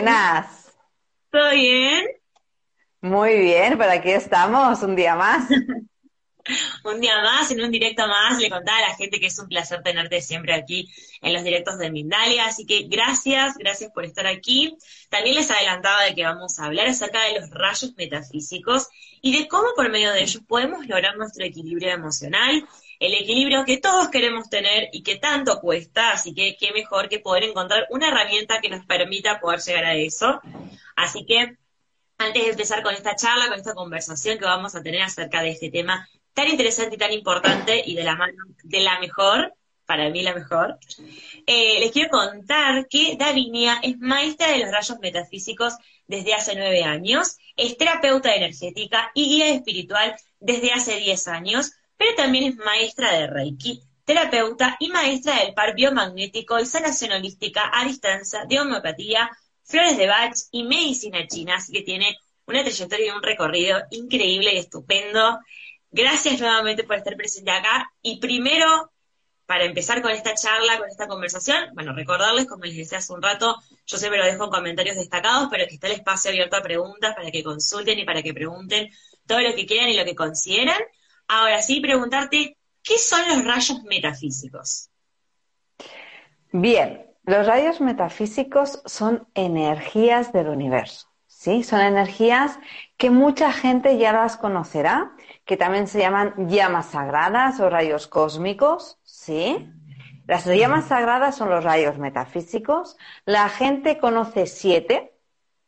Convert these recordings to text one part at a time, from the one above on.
Buenas. ¿Todo bien? Muy bien, por aquí estamos, un día más. un día más, en un directo más, le contaba a la gente que es un placer tenerte siempre aquí en los directos de Mindalia, así que gracias, gracias por estar aquí. También les adelantaba de que vamos a hablar acerca de los rayos metafísicos y de cómo por medio de ellos podemos lograr nuestro equilibrio emocional, el equilibrio que todos queremos tener y que tanto cuesta, así que qué mejor que poder encontrar una herramienta que nos permita poder llegar a eso. Así que antes de empezar con esta charla, con esta conversación que vamos a tener acerca de este tema tan interesante y tan importante y de la mano de la mejor, para mí la mejor, eh, les quiero contar que Davinia es maestra de los rayos metafísicos desde hace nueve años, es terapeuta energética y guía espiritual desde hace diez años, pero también es maestra de Reiki, terapeuta y maestra del par biomagnético y sanación holística a distancia de homeopatía, flores de Bach y medicina china, así que tiene una trayectoria y un recorrido increíble y estupendo. Gracias nuevamente por estar presente acá. Y primero, para empezar con esta charla, con esta conversación, bueno, recordarles, como les decía hace un rato, yo siempre lo dejo en comentarios destacados, pero que está el espacio abierto a preguntas para que consulten y para que pregunten todo lo que quieran y lo que consideran. Ahora sí, preguntarte, ¿qué son los rayos metafísicos? Bien, los rayos metafísicos son energías del universo, ¿sí? Son energías que mucha gente ya las conocerá que también se llaman llamas sagradas o rayos cósmicos, ¿sí? Las llamas sagradas son los rayos metafísicos. La gente conoce siete,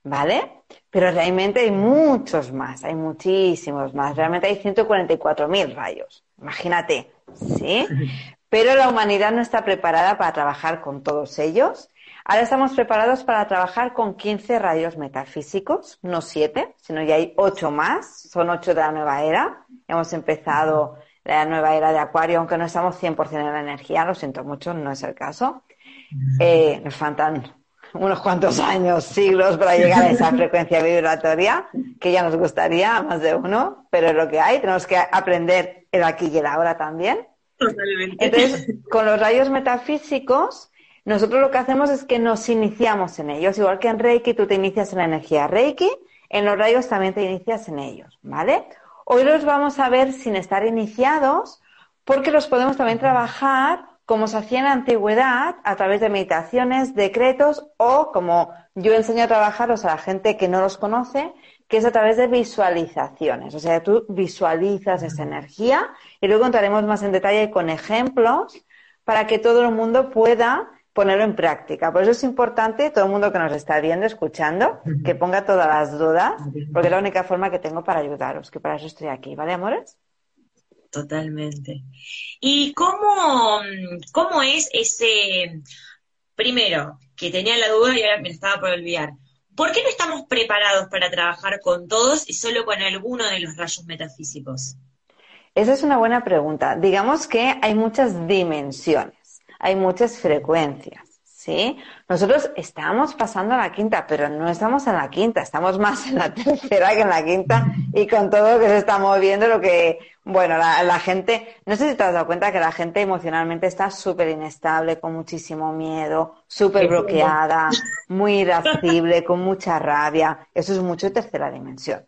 ¿vale? Pero realmente hay muchos más, hay muchísimos más. Realmente hay 144.000 rayos, imagínate, ¿sí? Pero la humanidad no está preparada para trabajar con todos ellos Ahora estamos preparados para trabajar con 15 rayos metafísicos, no 7, sino ya hay 8 más, son 8 de la nueva era. Hemos empezado la nueva era de Acuario, aunque no estamos 100% en la energía, lo siento mucho, no es el caso. Eh, nos faltan unos cuantos años, siglos para llegar a esa frecuencia vibratoria, que ya nos gustaría, más de uno, pero es lo que hay, tenemos que aprender el aquí y el ahora también. Totalmente. Entonces, con los rayos metafísicos, nosotros lo que hacemos es que nos iniciamos en ellos, igual que en Reiki tú te inicias en la energía Reiki, en los rayos también te inicias en ellos, ¿vale? Hoy los vamos a ver sin estar iniciados porque los podemos también trabajar como se hacía en la antigüedad a través de meditaciones, decretos o como yo enseño a trabajarlos a la gente que no los conoce, que es a través de visualizaciones. O sea, tú visualizas esa energía y luego entraremos más en detalle con ejemplos para que todo el mundo pueda ponerlo en práctica. Por eso es importante, todo el mundo que nos está viendo, escuchando, que ponga todas las dudas, porque es la única forma que tengo para ayudaros, que para eso estoy aquí, ¿vale, amores? Totalmente. ¿Y cómo, cómo es ese, primero, que tenía la duda y ahora me estaba por olvidar, ¿por qué no estamos preparados para trabajar con todos y solo con alguno de los rayos metafísicos? Esa es una buena pregunta. Digamos que hay muchas dimensiones hay muchas frecuencias. ¿Sí? Nosotros estamos pasando a la quinta, pero no estamos en la quinta, estamos más en la tercera que en la quinta y con todo que se está moviendo, lo que, bueno, la, gente, no sé si te has dado cuenta que la gente emocionalmente está súper inestable, con muchísimo miedo, súper bloqueada, muy irascible, con mucha rabia. Eso es mucho de tercera dimensión.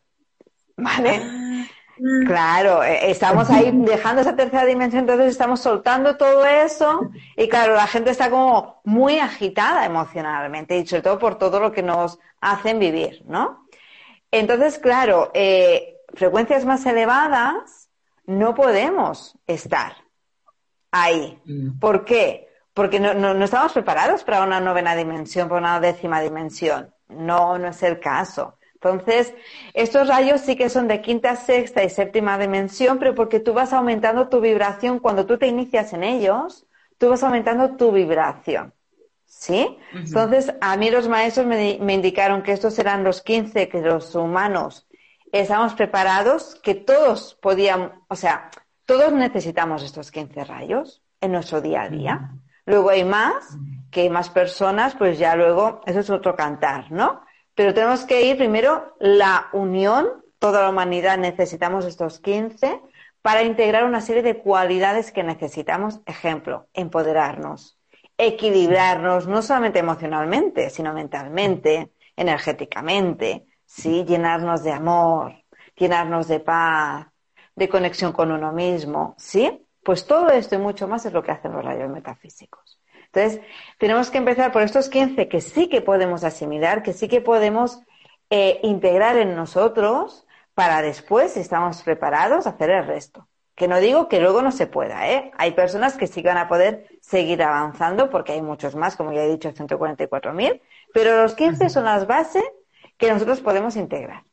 ¿Vale? Ah. Claro, eh, estamos ahí dejando esa tercera dimensión, entonces estamos soltando todo eso y claro, la gente está como muy agitada emocionalmente y sobre todo por todo lo que nos hacen vivir, ¿no? Entonces, claro, eh, frecuencias más elevadas no podemos estar ahí. Mm. ¿Por qué? Porque no, no, no estamos preparados para una novena dimensión, para una décima dimensión. No, no es el caso. Entonces, estos rayos sí que son de quinta, sexta y séptima dimensión, pero porque tú vas aumentando tu vibración cuando tú te inicias en ellos, tú vas aumentando tu vibración. ¿Sí? Entonces, a mí los maestros me, me, indicaron que estos eran los 15 que los humanos estamos preparados, que todos podíamos, o sea, todos necesitamos estos 15 rayos en nuestro día a día. Luego hay más, que hay más personas, pues ya luego, eso es otro cantar, ¿no? Pero tenemos que ir primero la unión, toda la humanidad necesitamos estos 15 para integrar una serie de cualidades que necesitamos. Ejemplo, empoderarnos, equilibrarnos, no solamente emocionalmente, sino mentalmente, energéticamente, ¿sí? Llenarnos de amor, llenarnos de paz, de conexión con uno mismo, ¿sí? Pues todo esto y mucho más es lo que hacen los rayos metafísicos. Entonces, tenemos que empezar por estos 15 que sí que podemos asimilar, que sí que podemos eh, integrar en nosotros para después, si estamos preparados, hacer el resto. Que no digo que luego no se pueda, ¿eh? Hay personas que sí van a poder seguir avanzando porque hay muchos más, como ya he dicho, 144.000, pero los 15 son las bases que nosotros podemos integrar.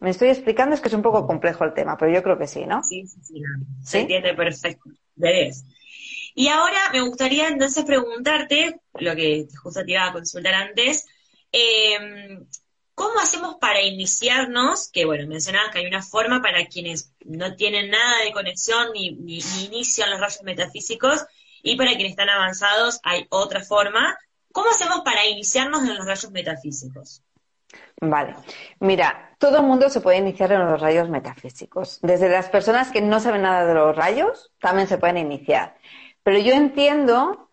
Me estoy explicando, es que es un poco complejo el tema, pero yo creo que sí, ¿no? Sí, sí, sí. Se entiende perfecto. Debes. Y ahora me gustaría entonces preguntarte, lo que justo te iba a consultar antes, em, ¿cómo hacemos para iniciarnos? Que bueno, mencionabas que hay una forma para quienes no tienen nada de conexión ni, ni, ni inician los rayos metafísicos, y para quienes están avanzados hay otra forma. ¿Cómo hacemos para iniciarnos en los rayos metafísicos? Vale, mira, todo el mundo se puede iniciar en los rayos metafísicos. Desde las personas que no saben nada de los rayos, también se pueden iniciar. Pero yo entiendo,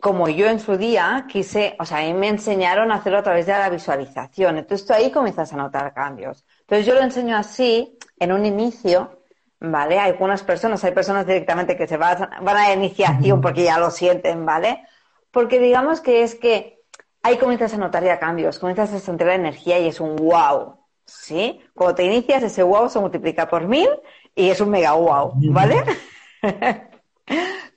como yo en su día quise, o sea, a mí me enseñaron a hacerlo a través de la visualización. Entonces tú ahí comienzas a notar cambios. Entonces yo lo enseño así, en un inicio, ¿vale? Hay algunas personas, hay personas directamente que se van, van a la iniciación porque ya lo sienten, ¿vale? Porque digamos que es que ahí comienzas a notar ya cambios, comienzas a sentir la energía y es un wow, ¿sí? Cuando te inicias, ese wow se multiplica por mil y es un mega wow, ¿vale?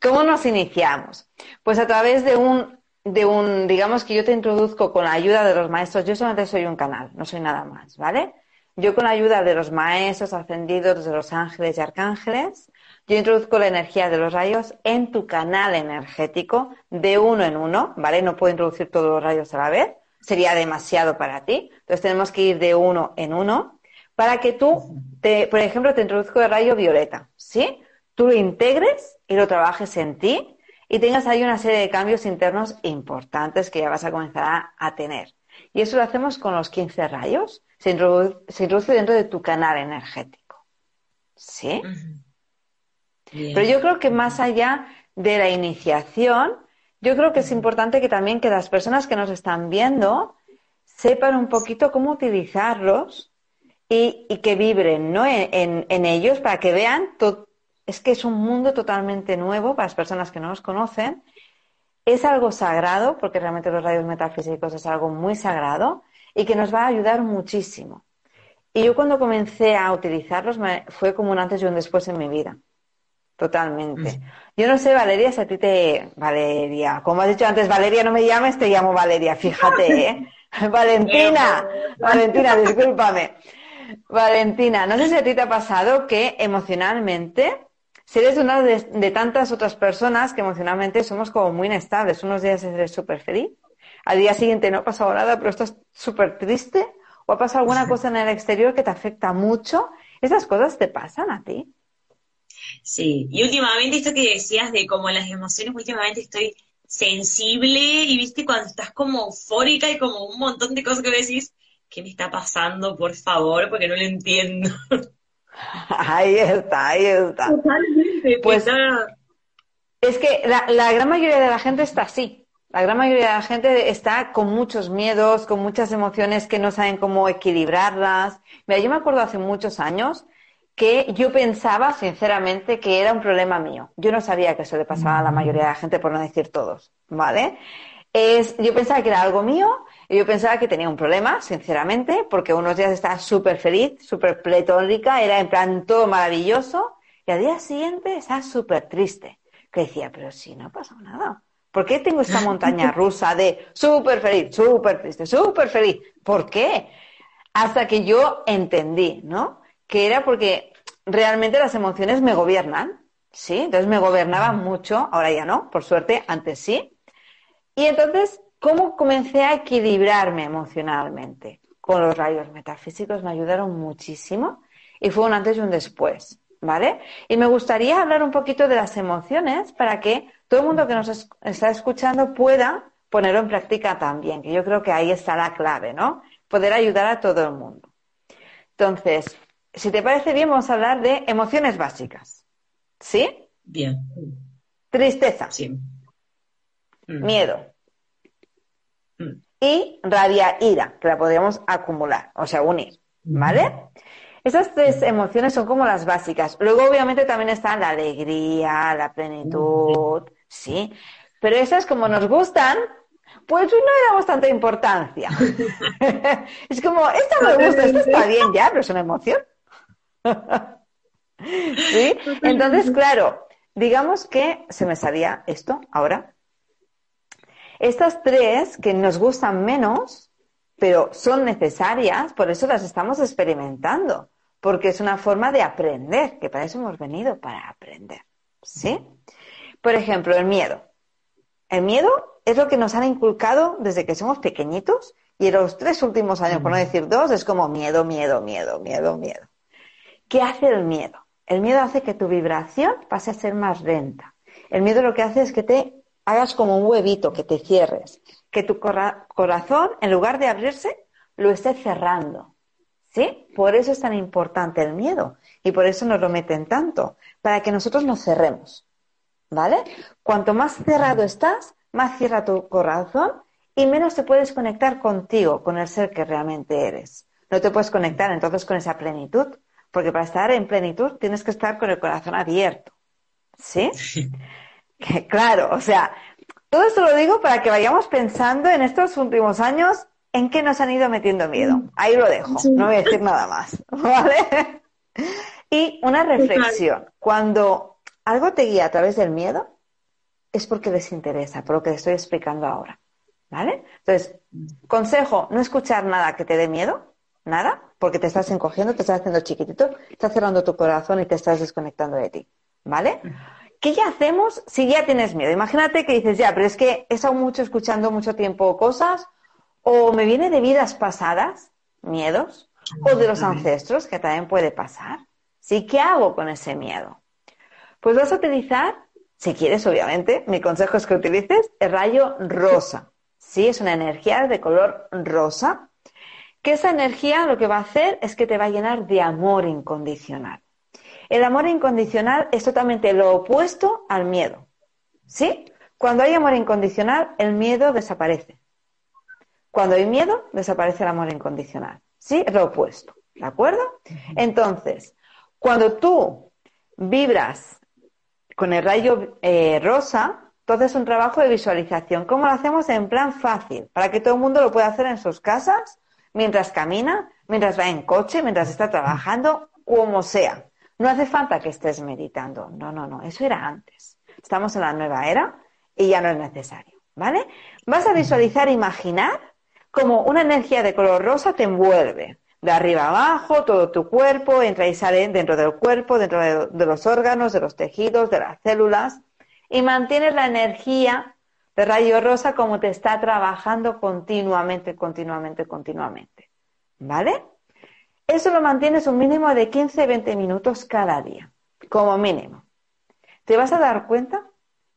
¿Cómo nos iniciamos? Pues a través de un, de un, digamos que yo te introduzco con la ayuda de los maestros, yo solamente soy un canal, no soy nada más, ¿vale? Yo con la ayuda de los maestros ascendidos, de los ángeles y arcángeles, yo introduzco la energía de los rayos en tu canal energético de uno en uno, ¿vale? No puedo introducir todos los rayos a la vez, sería demasiado para ti. Entonces tenemos que ir de uno en uno para que tú, te, por ejemplo, te introduzco el rayo violeta, ¿sí? Tú lo integres y lo trabajes en ti y tengas ahí una serie de cambios internos importantes que ya vas a comenzar a, tener. Y eso lo hacemos con los 15 rayos. Se introduce, dentro de tu canal energético. ¿Sí? Pero yo creo que más allá de la iniciación, yo creo que es importante que también que las personas que nos están viendo sepan un poquito cómo utilizarlos y, que vibren ¿no? en, en, ellos para que vean es que es un mundo totalmente nuevo para las personas que no los conocen. Es algo sagrado, porque realmente los rayos metafísicos es algo muy sagrado y que nos va a ayudar muchísimo. Y yo cuando comencé a utilizarlos fue como un antes y un después en mi vida. Totalmente. Yo no sé, Valeria, si a ti te... Valeria, como has dicho antes, Valeria, no me llames, te llamo Valeria, fíjate, ¿eh? Valentina, Valentina, discúlpame. Valentina, no sé si a ti te ha pasado que emocionalmente si eres una de, tantas otras personas que emocionalmente somos como muy inestables. Unos días eres súper feliz, al día siguiente no ha pasado nada, pero estás súper triste, o ha pasado alguna cosa en el exterior que te afecta mucho. ¿Esas cosas te pasan a ti? Sí, y últimamente esto que decías de como las emociones, últimamente estoy sensible y viste cuando estás como eufórica y como un montón de cosas que decís, ¿qué me está pasando, por favor? Porque no lo entiendo. Ahí está, ahí está. Pues es que la, la, gran mayoría de la gente está así. La gran mayoría de la gente está con muchos miedos, con muchas emociones que no saben cómo equilibrarlas. Mira, yo me acuerdo hace muchos años que yo pensaba sinceramente que era un problema mío. Yo no sabía que eso le pasaba a la mayoría de la gente, por no decir todos, ¿vale? Es, yo pensaba que era algo mío y yo pensaba que tenía un problema, sinceramente, porque unos días estaba súper feliz, súper pletórica, era en plan todo maravilloso, y al día siguiente estaba súper triste. Que decía, pero si no ha pasado nada. ¿Por qué tengo esta montaña rusa de súper feliz, súper triste, súper feliz? ¿Por qué? Hasta que yo entendí, ¿no? Que era porque realmente las emociones me gobiernan, ¿sí? Entonces me gobernaban mucho, ahora ya no, por suerte, antes sí. Y entonces, ¿cómo comencé a equilibrarme emocionalmente? Con los rayos metafísicos me ayudaron muchísimo y fue un antes y un después, ¿vale? Y me gustaría hablar un poquito de las emociones para que todo el mundo que nos está escuchando pueda ponerlo en práctica también, que yo creo que ahí está la clave, ¿no? Poder ayudar a todo el mundo. Entonces, si te parece bien, vamos a hablar de emociones básicas. ¿Sí? Bien. Tristeza. Sí. Mm. Miedo. Mm. Y rabia, ira, que la podríamos acumular, o sea, unir. ¿Vale? Esas tres emociones son como las básicas. Luego, obviamente, también están la alegría, la plenitud, ¿sí? Pero esas, como nos gustan, pues no le damos tanta importancia. es como, esta me gusta, esta está bien ya, pero es una emoción. ¿Sí? Entonces, claro, digamos que se me salía esto ahora. Estas tres que nos gustan menos, pero son necesarias, por eso las estamos experimentando, porque es una forma de aprender, que para eso hemos venido, para aprender. ¿Sí? Por ejemplo, el miedo. El miedo es lo que nos han inculcado desde que somos pequeñitos y en los tres últimos años, por no decir dos, es como miedo, miedo, miedo, miedo, miedo. ¿Qué hace el miedo? El miedo hace que tu vibración pase a ser más lenta. El miedo lo que hace es que te hagas como un huevito, que te cierres, que tu corazón, en lugar de abrirse, lo esté cerrando. ¿Sí? Por eso es tan importante el miedo y por eso nos lo meten tanto, para que nosotros nos cerremos. ¿Vale? Cuanto más cerrado estás, más cierra tu corazón y menos te puedes conectar contigo, con el ser que realmente eres. No te puedes conectar entonces con esa plenitud, porque para estar en plenitud tienes que estar con el corazón abierto. ¿Sí? claro, o sea, todo esto lo digo para que vayamos pensando en estos últimos años en qué nos han ido metiendo miedo. Ahí lo dejo, no voy a decir nada más. ¿Vale? Y una reflexión. Cuando algo te guía a través del miedo, es porque les interesa, por lo que te estoy explicando ahora. ¿Vale? Entonces, consejo, no escuchar nada que te dé miedo, nada, porque te estás encogiendo, te estás haciendo chiquitito, estás cerrando tu corazón y te estás desconectando de ti, ¿vale? ¿Qué ya hacemos si ya tienes miedo? Imagínate que dices, ya, pero es que he estado mucho escuchando mucho tiempo cosas, o me viene de vidas pasadas, miedos, o de los ancestros, que también puede pasar. ¿Sí? ¿Qué hago con ese miedo? Pues vas a utilizar, si quieres, obviamente, mi consejo es que utilices el rayo rosa. Sí, es una energía de color rosa que esa energía lo que va a hacer es que te va a llenar de amor incondicional. El amor incondicional es totalmente lo opuesto al miedo. ¿Sí? Cuando hay amor incondicional, el miedo desaparece. Cuando hay miedo, desaparece el amor incondicional. ¿Sí? Es lo opuesto. ¿De acuerdo? Entonces, cuando tú vibras con el rayo eh, rosa, entonces es un trabajo de visualización. ¿Cómo lo hacemos? En plan fácil, para que todo el mundo lo pueda hacer en sus casas mientras camina, mientras va en coche, mientras está trabajando, como sea. No hace falta que estés meditando. No, no, no. Eso era antes. Estamos en la nueva era y ya no es necesario. ¿Vale? Vas a visualizar, imaginar como una energía de color rosa te envuelve. De arriba abajo, todo tu cuerpo, entra y sale dentro del cuerpo, dentro de, de los órganos, de los tejidos, de las células. Y mantienes la energía de rayo rosa como te está trabajando continuamente, continuamente, continuamente. ¿Vale? Eso lo mantienes un mínimo de 15-20 minutos cada día, como mínimo. Te vas a dar cuenta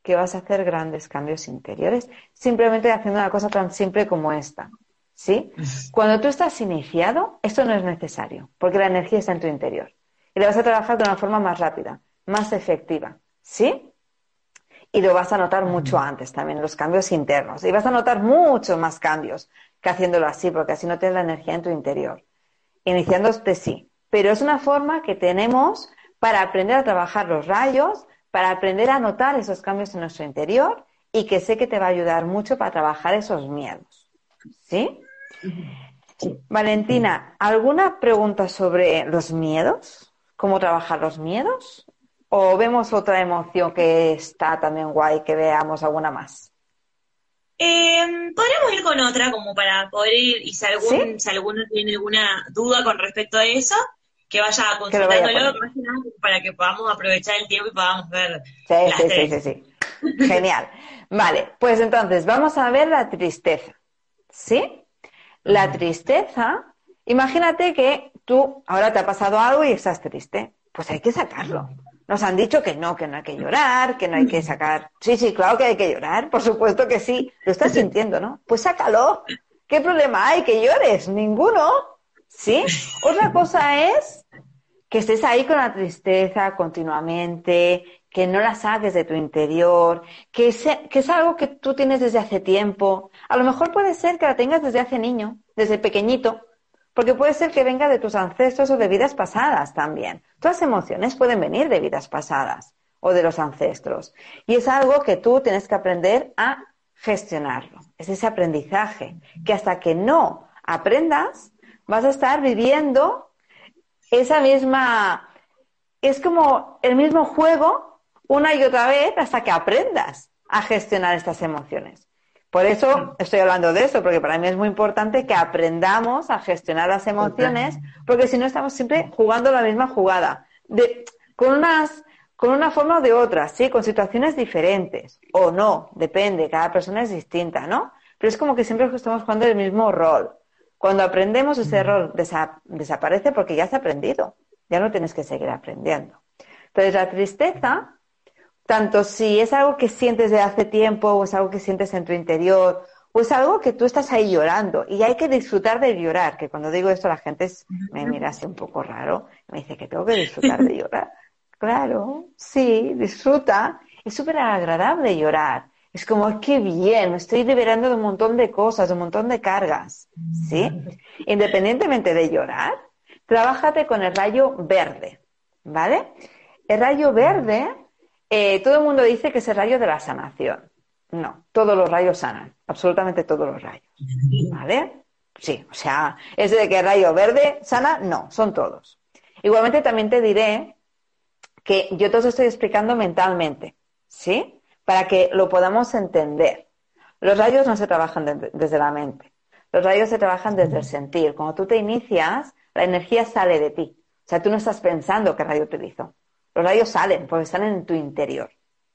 que vas a hacer grandes cambios interiores simplemente haciendo una cosa tan simple como esta. ¿Sí? Cuando tú estás iniciado, esto no es necesario, porque la energía está en tu interior. Y le vas a trabajar de una forma más rápida, más efectiva. ¿Sí? Y lo vas a notar mucho antes también, los cambios internos. Y vas a notar muchos más cambios que haciéndolo así, porque así no tienes la energía en tu interior. Iniciándote sí, pero es una forma que tenemos para aprender a trabajar los rayos, para aprender a notar esos cambios en nuestro interior y que sé que te va a ayudar mucho para trabajar esos miedos. ¿Sí? Valentina, ¿alguna pregunta sobre los miedos? ¿Cómo trabajar los miedos? ¿O vemos otra emoción que está también guay, que veamos alguna más? Eh, podríamos ir con otra como para poder ir y si, algún, si alguno tiene alguna duda con respecto a eso, que vaya consultándolo para que podamos aprovechar el tiempo y podamos ver. Sí, sí, sí, sí, sí. Genial. Vale, pues entonces vamos a ver la tristeza. ¿Sí? La tristeza, imagínate que tú ahora te ha pasado algo y estás triste. Pues hay que sacarlo. Nos han dicho que no, que no hay que llorar, que no hay que sacar. Sí, sí, claro que hay que llorar, por supuesto que sí. Lo estás sintiendo, ¿no? Pues sácalo. ¿Qué problema hay que llores? Ninguno. ¿Sí? Otra cosa es que estés ahí con la tristeza continuamente, que no la saques de tu interior, que, que es algo que tú tienes desde hace tiempo. A lo mejor puede ser que la tengas desde hace niño, desde pequeñito, porque puede ser que venga de tus ancestros o de vidas pasadas también. Todas las emociones pueden venir de vidas pasadas o de los ancestros. Y es algo que tú tienes que aprender a gestionarlo. Es ese aprendizaje que hasta que no aprendas, vas a estar viviendo esa misma, es como el mismo juego una y otra vez hasta que aprendas a gestionar estas emociones. Por eso estoy hablando de eso, porque para mí es muy importante que aprendamos a gestionar las emociones, porque si no estamos siempre jugando la misma jugada, de, con unas, con una forma o de otra, sí, con situaciones diferentes, o no, depende, cada persona es distinta, ¿no? Pero es como que siempre estamos jugando el mismo rol. Cuando aprendemos ese error desaparece porque ya has aprendido, ya no tienes que seguir aprendiendo. Entonces la tristeza, tanto si es algo que sientes de hace tiempo o es algo que sientes en tu interior o es algo que tú estás ahí llorando y hay que disfrutar de llorar, que cuando digo esto la gente me mira así un poco raro, me dice que tengo que disfrutar de llorar. Claro, sí, disfruta. Es súper agradable llorar. Es como, qué bien, me estoy liberando de un montón de cosas, de un montón de cargas. ¿Sí? Independientemente de llorar, trabájate con el rayo verde. ¿Vale? El rayo verde, eh, todo el mundo dice que es el rayo de la sanación. No, todos los rayos sanan, absolutamente todos los rayos. ¿Vale? Sí, o sea, ese de que el rayo verde sana, no, son todos. Igualmente también te diré que yo te lo estoy explicando mentalmente, ¿sí? para que lo podamos entender. Los rayos no se trabajan desde la mente, los rayos se trabajan desde el sentir. Cuando tú te inicias, la energía sale de ti. O sea, tú no estás pensando qué rayo utilizo. Los rayos salen porque están en tu interior.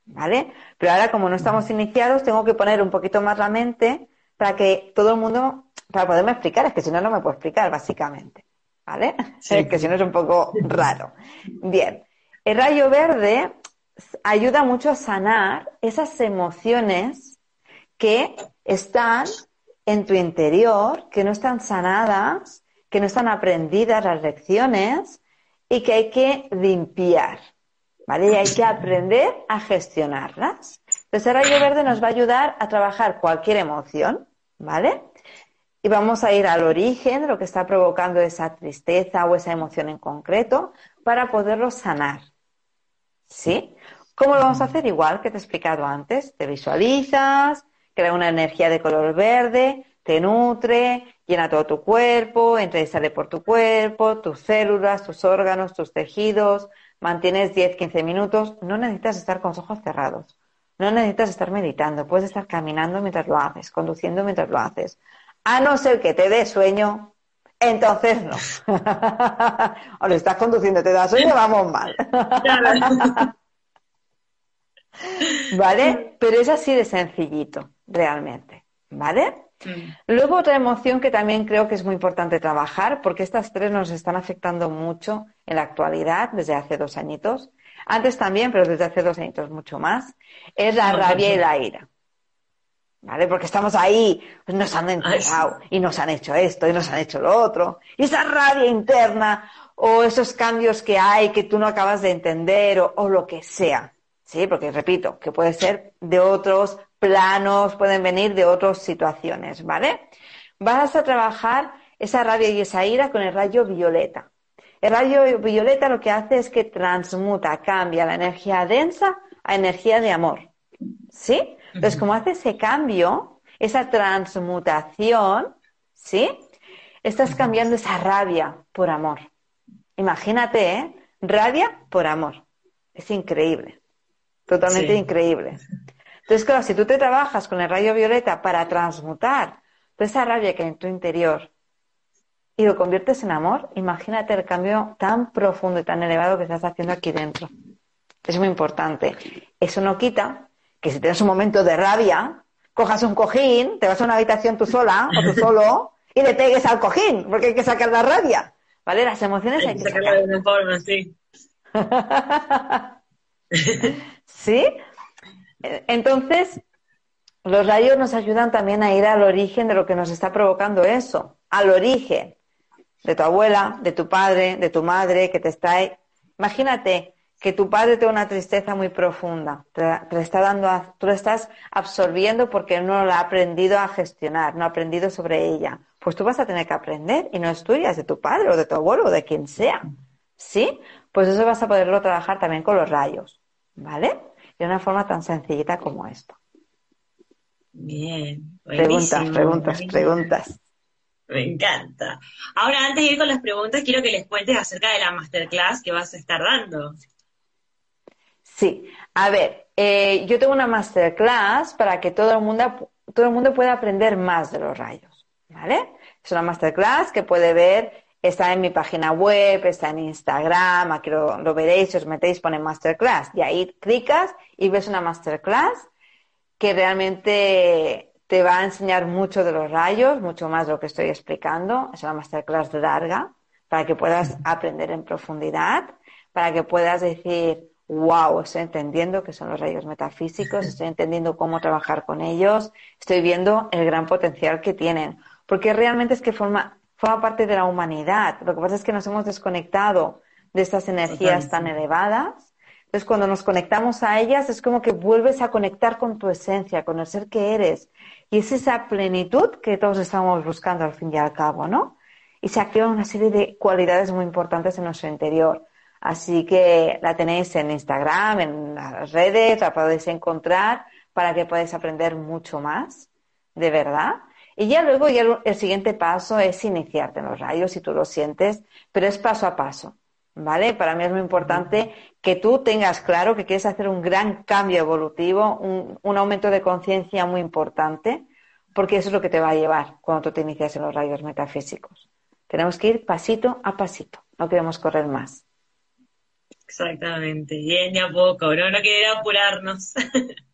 ¿Vale? Pero ahora, como no estamos iniciados, tengo que poner un poquito más la mente para que todo el mundo, para poderme explicar, es que si no, no me puedo explicar, básicamente. ¿Vale? Es que si no es un poco raro. Bien. El rayo verde ayuda mucho a sanar esas emociones que están en tu interior, que no están sanadas, que no están aprendidas las lecciones y que hay que limpiar, ¿vale? Y hay que aprender a gestionarlas. Entonces, el rayo verde nos va a ayudar a trabajar cualquier emoción, ¿vale? Y vamos a ir al origen lo que está provocando esa tristeza o esa emoción en concreto para poderlo sanar. ¿Sí? ¿Cómo lo vamos a hacer? Igual que te he explicado antes. Te visualizas, crea una energía de color verde, te nutre, llena todo tu cuerpo, entra y sale por tu cuerpo, tus células, tus órganos, tus tejidos. Mantienes 10-15 minutos. No necesitas estar con los ojos cerrados. No necesitas estar meditando. Puedes estar caminando mientras lo haces, conduciendo mientras lo haces. A no ser que te dé sueño, entonces no. o lo estás conduciendo, te da sueño, vamos mal. ¿Vale? Pero es así de sencillito, realmente. ¿Vale? Mm. Luego otra emoción que también creo que es muy importante trabajar, porque estas tres nos están afectando mucho en la actualidad, desde hace dos añitos. Antes también, pero desde hace dos añitos mucho más, es la rabia y la ira. ¿Vale? Porque estamos ahí, pues nos han entregado y nos han hecho esto y nos han hecho lo otro. Y esa rabia interna o esos cambios que hay que tú no acabas de entender o lo que sea. Sí, porque repito, que puede ser de otros planos, pueden venir de otras situaciones, ¿vale? Vas a trabajar esa rabia y esa ira con el rayo violeta. El rayo violeta lo que hace es que transmuta, cambia la energía densa a energía de amor. ¿Sí? Entonces, como hace ese cambio, esa transmutación, ¿sí? Estás cambiando esa rabia por amor. Imagínate, ¿eh? Rabia por amor. Es increíble. Totalmente increíble. Entonces claro, si tú te trabajas con el rayo violeta para transmutar toda esa rabia que hay en tu interior y lo conviertes en amor, imagínate el cambio tan profundo y tan elevado que estás haciendo aquí dentro. Es muy importante. Eso no quita que si tienes un momento de rabia, cojas un cojín, te vas a una habitación tú sola o tú solo y le pegues al cojín, porque hay que sacar la rabia. ¿Vale? Las emociones hay que sacarlas de una forma, sí. ¿Sí? Entonces, los rayos nos ayudan también a ir al origen de lo que nos está provocando eso, al origen de tu abuela, de tu padre, de tu madre, que te está... Imagínate que tu padre tiene una tristeza muy profunda, te, está dando, tú lo estás absorbiendo porque no lo ha aprendido a gestionar, no ha aprendido sobre ella. Pues tú vas a tener que aprender y no es tuya, es de tu padre o de tu abuelo o de quien sea. ¿Sí? Pues eso vas a poderlo trabajar también con los rayos, ¿vale? De una forma tan sencillita como esto. Bien. Preguntas, preguntas, preguntas. Me encanta. Ahora, antes de ir con las preguntas, quiero que les cuentes acerca de la masterclass que vas a estar dando. Sí, a ver, eh, yo tengo una masterclass para que todo el, mundo, todo el mundo pueda aprender más de los rayos, ¿vale? Es una masterclass que puede ver, está en mi página web, está en Instagram, aquí lo, veréis, si os metéis, pone masterclass, y ahí clicas y ves una masterclass que realmente te va a enseñar mucho de los rayos, mucho más de lo que estoy explicando. Es una masterclass larga para que puedas aprender en profundidad, para que puedas decir, wow, estoy entendiendo qué son los rayos metafísicos, estoy entendiendo cómo trabajar con ellos, estoy viendo el gran potencial que tienen, porque realmente es que forma, forma parte de la humanidad. Lo que pasa es que nos hemos desconectado de estas energías tan elevadas. Entonces, cuando nos conectamos a ellas, es como que vuelves a conectar con tu esencia, con el ser que eres. Y es esa plenitud que todos estamos buscando al fin y al cabo, ¿no? Y se activan una serie de cualidades muy importantes en nuestro interior. Así que la tenéis en Instagram, en las redes, la podéis encontrar para que podáis aprender mucho más, de verdad. Y ya luego ya el siguiente paso es iniciarte en los rayos si tú lo sientes, pero es paso a paso, ¿vale? Para mí es muy importante que tú tengas claro que quieres hacer un gran cambio evolutivo, un, un aumento de conciencia muy importante, porque eso es lo que te va a llevar cuando tú te inicias en los rayos metafísicos. Tenemos que ir pasito a pasito, no queremos correr más. Exactamente, bien de a poco, no, no apurarnos.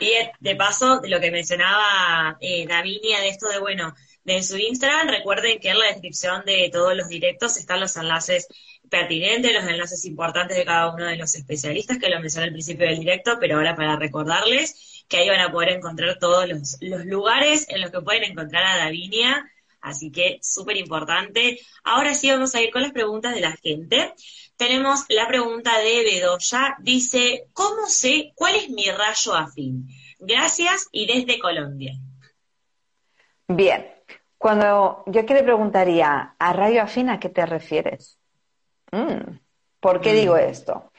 y de paso, lo que mencionaba eh, Davinia, de esto de, bueno, de su Instagram, recuerden que en la descripción de todos los directos están los enlaces pertinentes, los enlaces importantes de cada uno de los especialistas, que lo mencioné al principio del directo, pero ahora para recordarles que ahí van a poder encontrar todos los, los lugares en los que pueden encontrar a Davinia, así que súper importante. Ahora sí vamos a ir con las preguntas de la gente tenemos la pregunta de Bedoya. Dice, ¿cómo sé cuál es mi rayo afín? Gracias y desde Colombia. Bien, cuando yo aquí le preguntaría, ¿a rayo afín a qué te refieres? Mm, ¿Por qué digo mm. esto?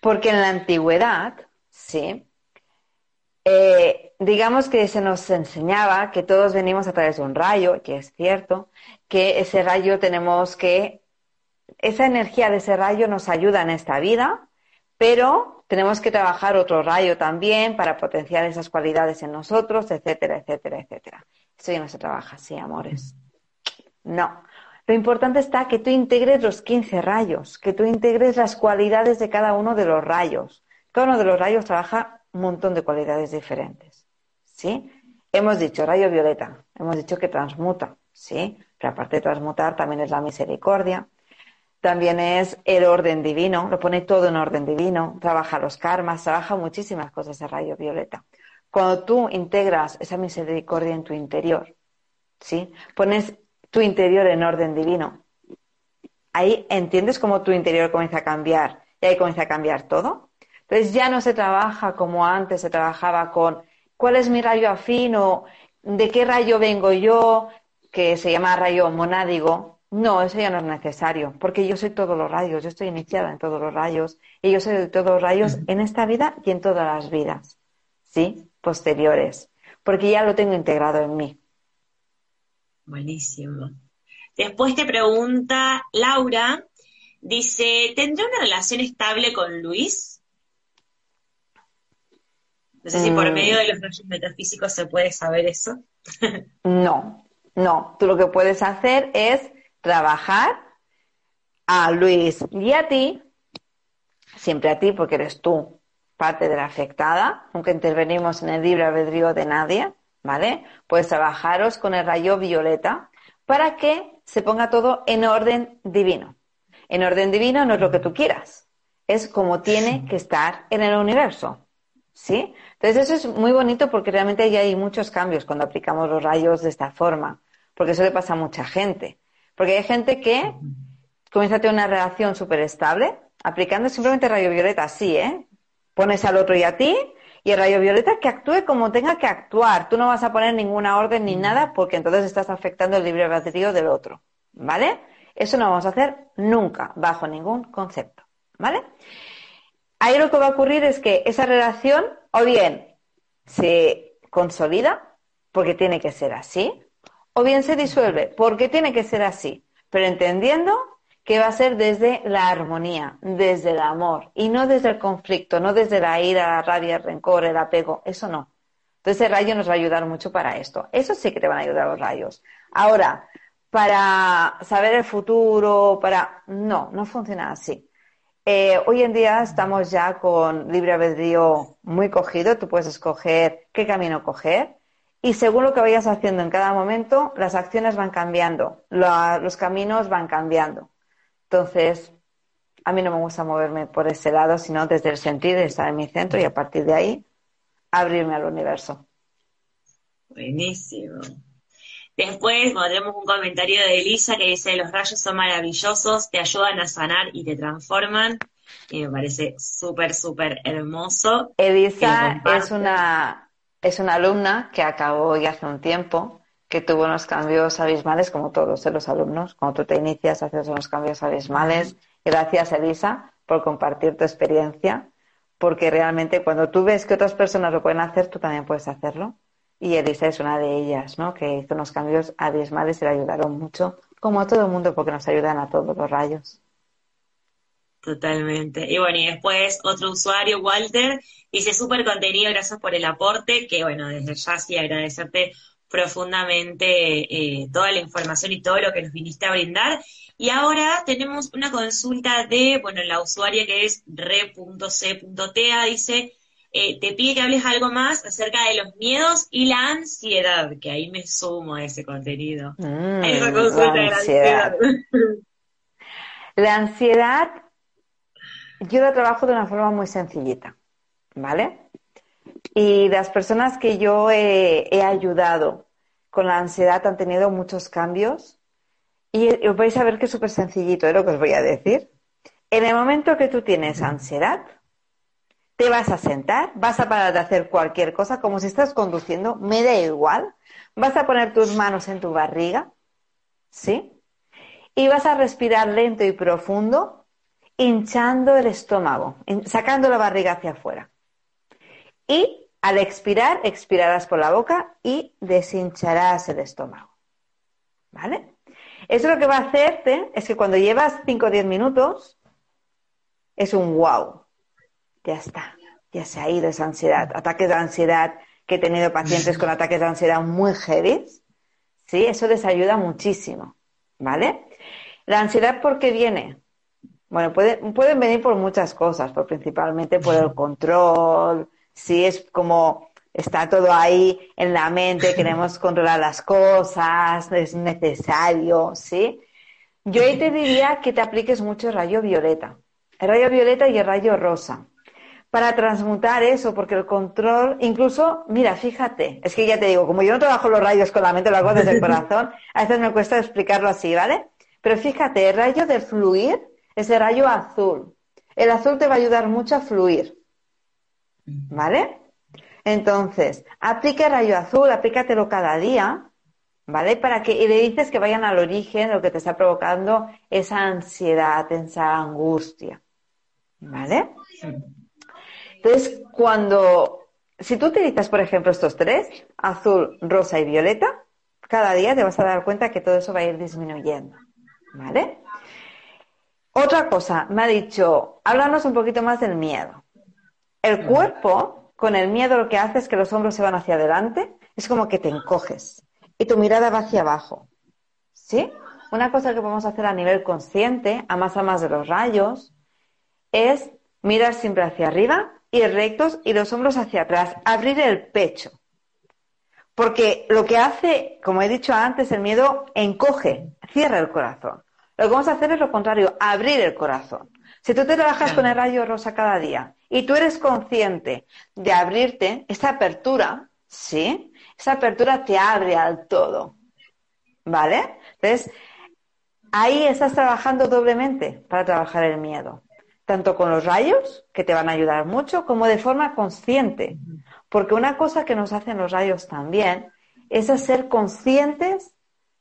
Porque en la antigüedad, sí, eh, digamos que se nos enseñaba que todos venimos a través de un rayo, que es cierto, que ese rayo tenemos que esa energía de ese rayo nos ayuda en esta vida, pero tenemos que trabajar otro rayo también para potenciar esas cualidades en nosotros, etcétera, etcétera, etcétera. Esto ya no se trabaja así, amores. No. Lo importante está que tú integres los 15 rayos, que tú integres las cualidades de cada uno de los rayos. Cada uno de los rayos trabaja un montón de cualidades diferentes. ¿Sí? Hemos dicho rayo violeta, hemos dicho que transmuta, ¿sí? Pero aparte de transmutar también es la misericordia, también es el orden divino, lo pone todo en orden divino, trabaja los karmas, trabaja muchísimas cosas de rayo violeta. Cuando tú integras esa misericordia en tu interior, ¿sí? Pones tu interior en orden divino. Ahí entiendes cómo tu interior comienza a cambiar y ahí comienza a cambiar todo. Entonces ya no se trabaja como antes se trabajaba con cuál es mi rayo afín o de qué rayo vengo yo, que se llama rayo monádigo, no, eso ya no es necesario, porque yo soy todos los rayos, yo estoy iniciada en todos los rayos, y yo soy de todos los rayos en esta vida y en todas las vidas, ¿sí? Posteriores, porque ya lo tengo integrado en mí. Buenísimo. Después te pregunta Laura, dice, ¿tendré una relación estable con Luis? No sé si por mm. medio de los rayos metafísicos se puede saber eso. no, no. Tú lo que puedes hacer es trabajar a Luis y a ti, siempre a ti porque eres tú parte de la afectada, aunque intervenimos en el libre albedrío de nadie, ¿vale? Puedes trabajaros con el rayo violeta para que se ponga todo en orden divino. En orden divino no es lo que tú quieras, es como tiene que estar en el universo. ¿Sí? Entonces eso es muy bonito porque realmente ya hay muchos cambios cuando aplicamos los rayos de esta forma, porque eso le pasa a mucha gente. Porque hay gente que comienza a tener una relación súper estable aplicando simplemente rayo violeta, sí, ¿eh? Pones al otro y a ti y el rayo violeta que actúe como tenga que actuar. Tú no vas a poner ninguna orden ni nada porque entonces estás afectando el libre albedrío del otro, ¿vale? Eso no vamos a hacer nunca, bajo ningún concepto, ¿vale? Ahí lo que va a ocurrir es que esa relación o bien se consolida porque tiene que ser así, o bien se disuelve porque tiene que ser así, pero entendiendo que va a ser desde la armonía, desde el amor, y no desde el conflicto, no desde la ira, la rabia, el rencor, el apego, eso no. Entonces el rayo nos va a ayudar mucho para esto. Eso sí que te van a ayudar los rayos. Ahora, para saber el futuro, para... No, no funciona así. Eh, hoy en día estamos ya con libre albedrío muy cogido, tú puedes escoger qué camino coger y según lo que vayas haciendo en cada momento, las acciones van cambiando, los caminos van cambiando. Entonces, a mí no me gusta moverme por ese lado, sino desde el sentido de estar en mi centro y a partir de ahí abrirme al universo. Buenísimo. Después, tenemos un comentario de Elisa que dice, los rayos son maravillosos, te ayudan a sanar y te transforman. Y me parece súper, súper hermoso. Elisa es una, es una alumna que acabó ya hace un tiempo, que tuvo unos cambios abismales, como todos los alumnos. Cuando tú te inicias, haces unos cambios abismales. Gracias, Elisa, por compartir tu experiencia, porque realmente cuando tú ves que otras personas lo pueden hacer, tú también puedes hacerlo. Y Elisa es una de ellas, ¿no? Que hizo unos cambios abismales y le ayudaron mucho, como a todo el mundo, porque nos ayudan a todos los rayos. Totalmente. Y bueno, y después otro usuario, Walter, dice súper contenido, gracias por el aporte, que bueno, desde ya sí agradecerte profundamente eh, toda la información y todo lo que nos viniste a brindar. Y ahora tenemos una consulta de, bueno, la usuaria que es re.c.tea, dice, eh, te pide que hables algo más acerca de los miedos y la ansiedad, que ahí me sumo a ese contenido. Mm, la ansiedad. La ansiedad, yo la trabajo de una forma muy sencillita, ¿vale? Y las personas que yo he, ayudado con la ansiedad han tenido muchos cambios. Y vais a ver que es súper sencillito, ¿eh? lo que os voy a decir. En el momento que tú tienes ansiedad, te vas a sentar, vas a parar de hacer cualquier cosa, como si estás conduciendo, me da igual. Vas a poner tus manos en tu barriga, ¿sí? Y vas a respirar lento y profundo, hinchando el estómago, sacando la barriga hacia afuera. Y al expirar, expirarás por la boca y deshincharás el estómago. ¿Vale? Eso lo que va a hacerte es que cuando llevas 5 o 10 minutos, es un wow ya está, ya se ha ido esa ansiedad. Ataques de ansiedad, que he tenido pacientes con ataques de ansiedad muy heavy, ¿sí? Eso les ayuda muchísimo, ¿vale? La ansiedad, ¿por qué viene? Bueno, pueden venir por muchas cosas, pero principalmente por el control, sí, es como está todo ahí en la mente, queremos controlar las cosas, es necesario, ¿sí? Yo ahí te diría que te apliques mucho el rayo violeta, el rayo violeta y el rayo rosa para transmutar eso, porque el control, incluso, mira, fíjate, es que ya te digo, como yo no trabajo los rayos con la mente, lo hago desde el corazón, a veces me cuesta explicarlo así, ¿vale? Pero fíjate, el rayo del fluir es el rayo azul. El azul te va a ayudar mucho a fluir, ¿vale? Entonces, aplica el rayo azul, aplícatelo cada día, ¿vale? Para que, y le dices que vayan al origen de lo que te está provocando esa ansiedad, esa angustia, ¿vale? Entonces, cuando, si tú utilizas, por ejemplo, estos tres, azul, rosa y violeta, cada día te vas a dar cuenta que todo eso va a ir disminuyendo. ¿Vale? Otra cosa, me ha dicho, háblanos un poquito más del miedo. El cuerpo con el miedo lo que hace es que los hombros se van hacia adelante, es como que te encoges y tu mirada va hacia abajo. ¿Sí? Una cosa que podemos hacer a nivel consciente, a más a más de los rayos, es mirar siempre hacia arriba, y rectos y los hombros hacia atrás, abrir el pecho. Porque lo que hace, como he dicho antes, el miedo encoge, cierra el corazón. Lo que vamos a hacer es lo contrario, abrir el corazón. Si tú te trabajas con el rayo rosa cada día y tú eres consciente de abrirte, esa apertura, ¿sí? Esa apertura te abre al todo. ¿Vale? Entonces, ahí estás trabajando doblemente para trabajar el miedo. Tanto con los rayos, que te van a ayudar mucho, como de forma consciente. Porque una cosa que nos hacen los rayos también es ser conscientes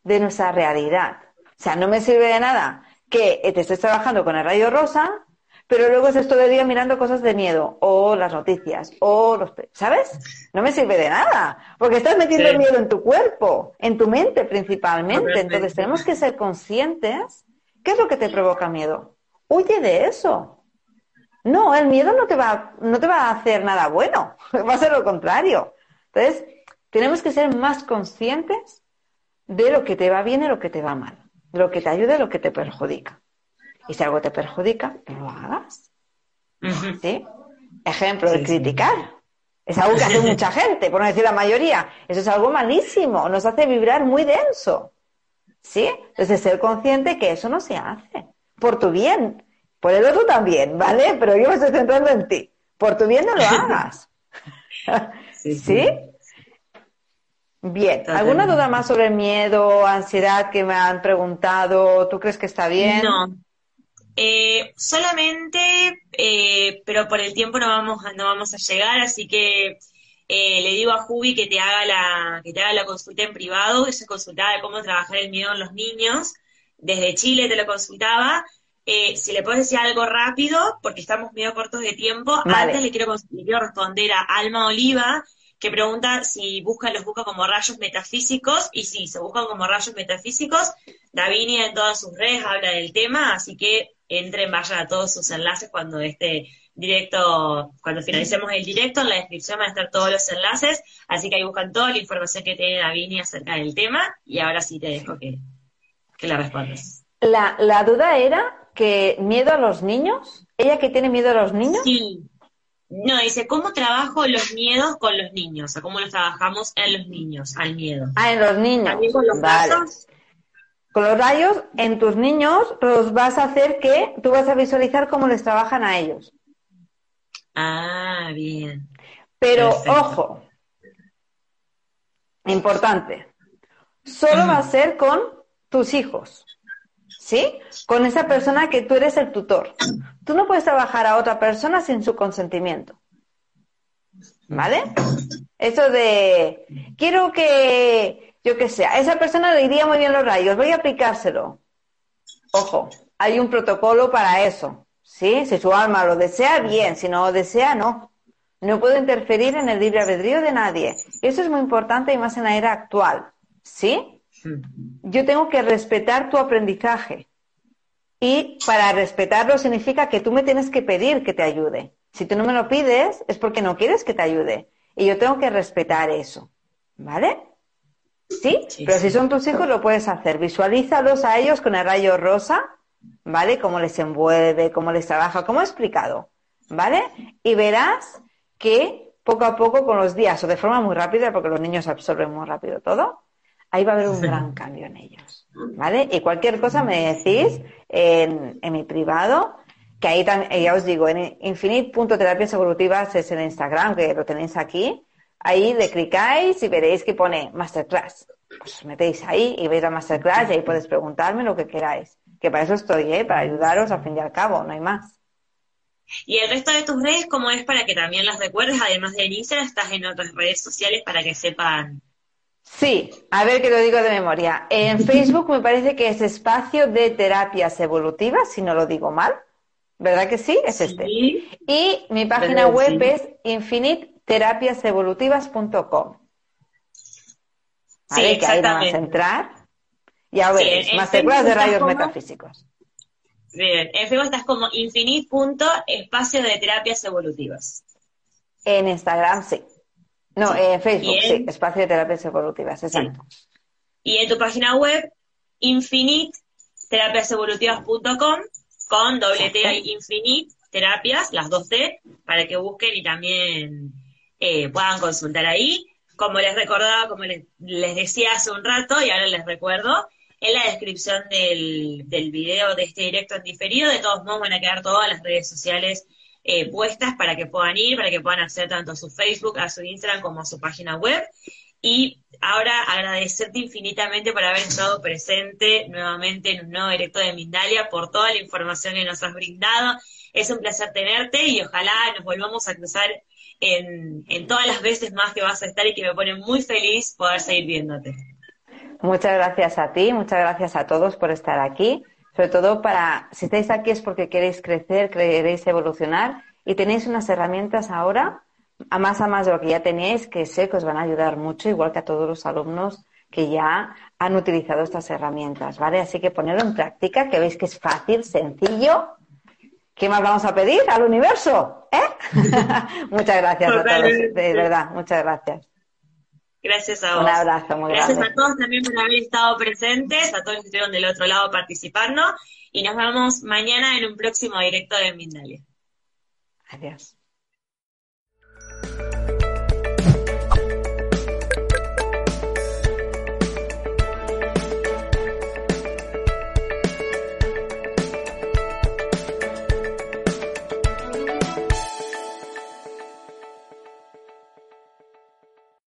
de nuestra realidad. O sea, no me sirve de nada que te estés trabajando con el rayo rosa, pero luego estés todo el día mirando cosas de miedo, o las noticias, o los... ¿Sabes? No me sirve de nada, porque estás metiendo miedo en tu cuerpo, en tu mente principalmente. Entonces tenemos que ser conscientes. ¿Qué es lo que te provoca miedo? Huye de eso. No, el miedo no te va, no te va a hacer nada bueno, va a ser lo contrario. Entonces, tenemos que ser más conscientes de lo que te va bien y lo que te va mal, de lo que te ayuda y lo que te perjudica. Y si algo te perjudica, no lo hagas. ¿Sí? Ejemplo, de criticar. Es algo que hace mucha gente, por no decir la mayoría. Eso es algo malísimo, nos hace vibrar muy denso. ¿Sí? Entonces, ser consciente que eso no se hace. Por tu bien. Por el otro también, ¿vale? Pero yo me estoy centrando en ti. Por tu bien no lo hagas. sí. Bien. ¿Alguna duda más sobre miedo, ansiedad que me han preguntado? ¿Tú crees que está bien? No. Eh, solamente, eh, pero por el tiempo no vamos, a, no vamos a llegar, así que eh, le digo a Jubi que te haga la, que te haga la consulta en privado, esa consulta de cómo trabajar el miedo en los niños. Desde Chile te lo consultaba eh, si le puedes decir algo rápido, porque estamos medio cortos de tiempo, antes le quiero, responder a Alma Oliva, que pregunta si buscan, los busca como rayos metafísicos, y sí, se buscan como rayos metafísicos. Davinia en todas sus redes habla del tema, así que entren, vayan a todos sus enlaces cuando este directo, cuando finalicemos el directo, en la descripción van a estar todos los enlaces, así que ahí buscan toda la información que tiene Davinia acerca del tema, y ahora sí te dejo que, que la respondas. La, la duda era que miedo a los niños. ¿Ella que tiene miedo a los niños? Sí. No, dice, ¿cómo trabajo los miedos con los niños? O sea, ¿cómo los trabajamos en los niños, al miedo? Ah, en los niños. con los rayos? Con los rayos, en tus niños, los vas a hacer que tú vas a visualizar cómo les trabajan a ellos. Ah, bien. Pero, ojo, importante, solo va a ser con tus hijos. ¿sí? Con esa persona que tú eres el tutor. Tú no puedes trabajar a otra persona sin su consentimiento. ¿Vale? Eso de, quiero que, yo que sé, a esa persona le iría muy bien los rayos, voy a aplicárselo. Ojo, hay un protocolo para eso, ¿sí? Si su alma lo desea, bien, si no lo desea, no. No puedo interferir en el libre albedrío de nadie. Eso es muy importante y más en la era actual, ¿sí? Yo tengo que respetar tu aprendizaje. Y para respetarlo significa que tú me tienes que pedir que te ayude. Si tú no me lo pides, es porque no quieres que te ayude. Y yo tengo que respetar eso. ¿Vale? ¿Sí? Pero si son tus hijos, lo puedes hacer. Visualízalos a ellos con el rayo rosa, ¿vale? Cómo les envuelve, cómo les trabaja, como he explicado. ¿Vale? Y verás que poco a poco con los días, o de forma muy rápida, porque los niños absorben muy rápido todo, ahí va a haber un gran cambio en ellos. ¿Vale? Y cualquier cosa me decís en, mi privado, que ahí también, ya os digo, en infinite.terapias evolutivas es el Instagram, que lo tenéis aquí. Ahí le clicáis y veréis que pone Masterclass. Pues metéis ahí y veis la Masterclass y ahí podéis preguntarme lo que queráis. Que para eso estoy, ¿eh? Para ayudaros al fin y al cabo, no hay más. Y el resto de tus redes, ¿cómo es para que también las recuerdes? Además de en Instagram, estás en otras redes sociales para que sepan Sí, a ver que lo digo de memoria. En Facebook me parece que es espacio de terapias evolutivas, si no lo digo mal. ¿Verdad que sí? Es este. Y mi página web es infiniterapiasevolutivas.com. Vale, que ahí vamos a entrar. Ya veréis, sí, masterclass de rayos metafísicos. Bien, en Facebook estás como infinit.espacio de terapias evolutivas. En Instagram, sí. No, en Facebook, sí. Espacio de Terapias Evolutivas, exacto. Y en tu página web, infiniterapiasevolutivas.com con doble T infinite terapias, las dos T, para que busquen y también eh, puedan consultar ahí. Como les recordaba, como les, decía hace un rato y ahora les recuerdo, en la descripción del, del video de este directo en diferido, de todos modos van a quedar todas las redes sociales eh, puestas para que puedan ir, para que puedan acceder tanto a su Facebook, a su Instagram como a su página web. Y ahora agradecerte infinitamente por haber estado presente nuevamente en un nuevo directo de Mindalia, por toda la información que nos has brindado. Es un placer tenerte y ojalá nos volvamos a cruzar en, en todas las veces más que vas a estar y que me pone muy feliz poder seguir viéndote. Muchas gracias a ti, muchas gracias a todos por estar aquí sobre todo para, si estáis aquí es porque queréis crecer, queréis evolucionar y tenéis unas herramientas ahora, a más a más de lo que ya tenéis, que sé que os van a ayudar mucho, igual que a todos los alumnos que ya han utilizado estas herramientas, ¿vale? Así que ponerlo en práctica, que veis que es fácil, sencillo. ¿Qué más vamos a pedir al universo? ¿Eh? muchas gracias a todos, de verdad, muchas gracias. Gracias a vos. Un abrazo muy Gracias a todos también por haber estado presentes, a todos los que estuvieron del otro lado participando. Y nos vemos mañana en un próximo directo de Mindalia. Adiós.